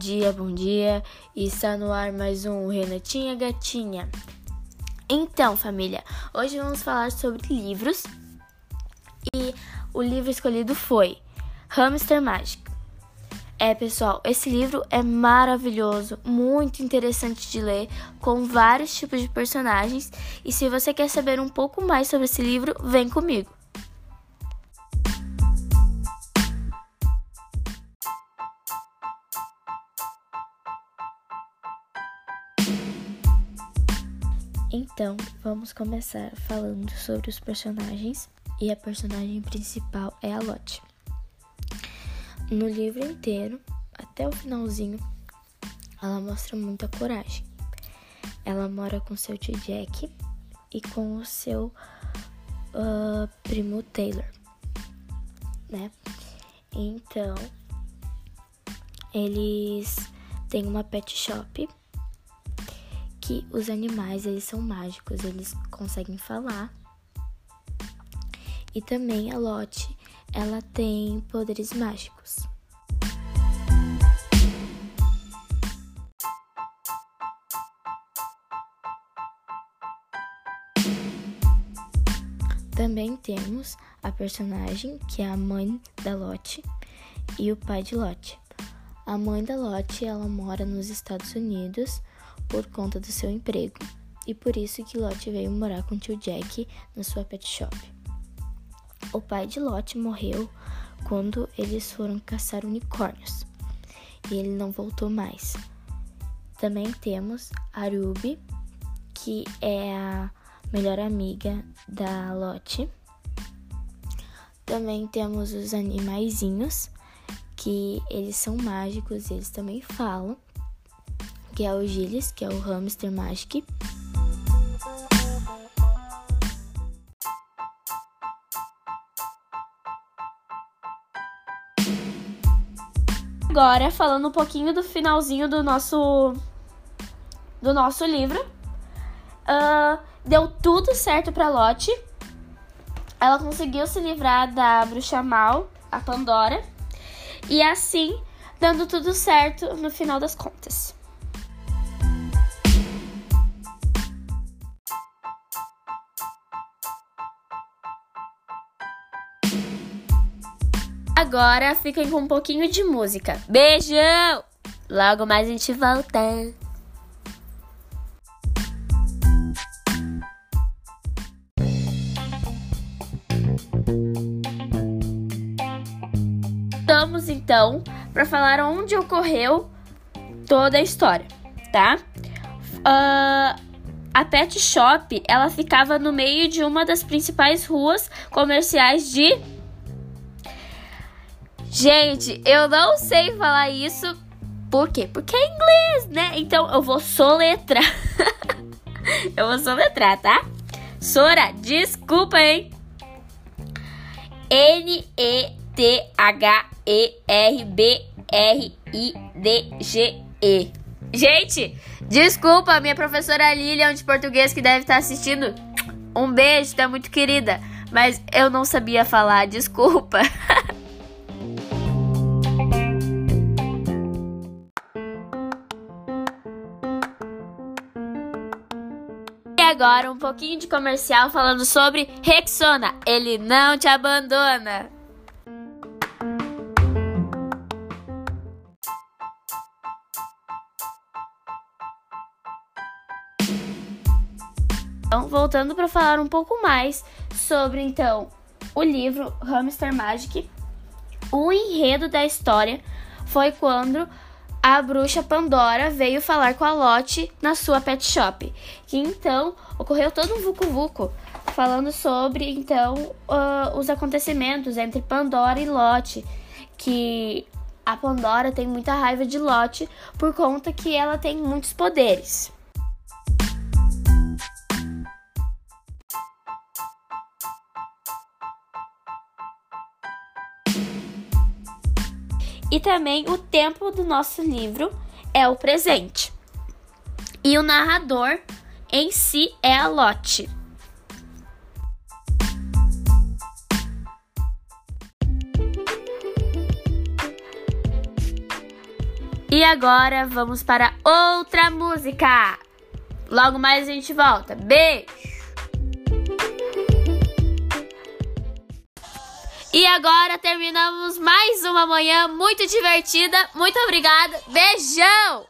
dia, bom dia. Está no ar mais um Renatinha Gatinha. Então, família, hoje vamos falar sobre livros. E o livro escolhido foi Hamster Mágico. É, pessoal, esse livro é maravilhoso, muito interessante de ler, com vários tipos de personagens. E se você quer saber um pouco mais sobre esse livro, vem comigo. Então, vamos começar falando sobre os personagens e a personagem principal é a Lottie. No livro inteiro, até o finalzinho, ela mostra muita coragem. Ela mora com seu tio Jack e com o seu uh, primo Taylor, né? Então, eles têm uma pet shop que os animais eles são mágicos, eles conseguem falar. E também a Lotte, ela tem poderes mágicos. Também temos a personagem que é a mãe da Lotte e o pai de Lotte. A mãe da Lotte, ela mora nos Estados Unidos por conta do seu emprego, e por isso que Lot veio morar com o tio Jack na sua pet shop. O pai de Lot morreu quando eles foram caçar unicórnios, e ele não voltou mais. Também temos a Ruby, que é a melhor amiga da Lot. Também temos os animaizinhos, que eles são mágicos, eles também falam que é o Gilles, que é o hamster Magic. Agora, falando um pouquinho do finalzinho do nosso do nosso livro, uh, deu tudo certo para Lotte. Ela conseguiu se livrar da bruxa mal, a Pandora, e assim dando tudo certo no final das contas. Agora fiquem com um pouquinho de música. Beijão! Logo mais a gente volta. Então para falar onde ocorreu toda a história, tá? Uh, a pet shop ela ficava no meio de uma das principais ruas comerciais de Gente, eu não sei falar isso. Por quê? Porque é inglês, né? Então eu vou soletrar. eu vou soletrar, tá? Sora, desculpa, hein? N-E-T-H-E-R-B-R-I-D-G-E. Gente, desculpa, minha professora Lilian de português que deve estar assistindo. Um beijo, tá muito querida. Mas eu não sabia falar, desculpa. agora um pouquinho de comercial falando sobre Rexona. Ele não te abandona. Então, voltando para falar um pouco mais sobre então o livro Hamster Magic, o enredo da história foi quando a bruxa Pandora veio falar com a Lotte na sua pet shop. Que então ocorreu todo um vucu-vucu falando sobre então uh, os acontecimentos entre Pandora e Lotte, que a Pandora tem muita raiva de Lotte por conta que ela tem muitos poderes. E também o tempo do nosso livro é o presente. E o narrador em si é a Lotte. E agora vamos para outra música. Logo mais a gente volta. Beijo! E agora terminamos mais uma manhã muito divertida. Muito obrigada. Beijão!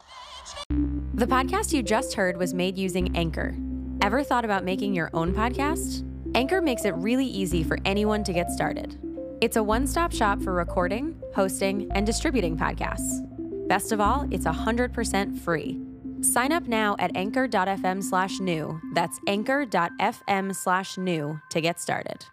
The podcast you just heard was made using Anchor. Ever thought about making your own podcast? Anchor makes it really easy for anyone to get started. It's a one stop shop for recording, hosting, and distributing podcasts. Best of all, it's 100% free. Sign up now at anchor.fm slash new. That's anchor.fm slash new to get started.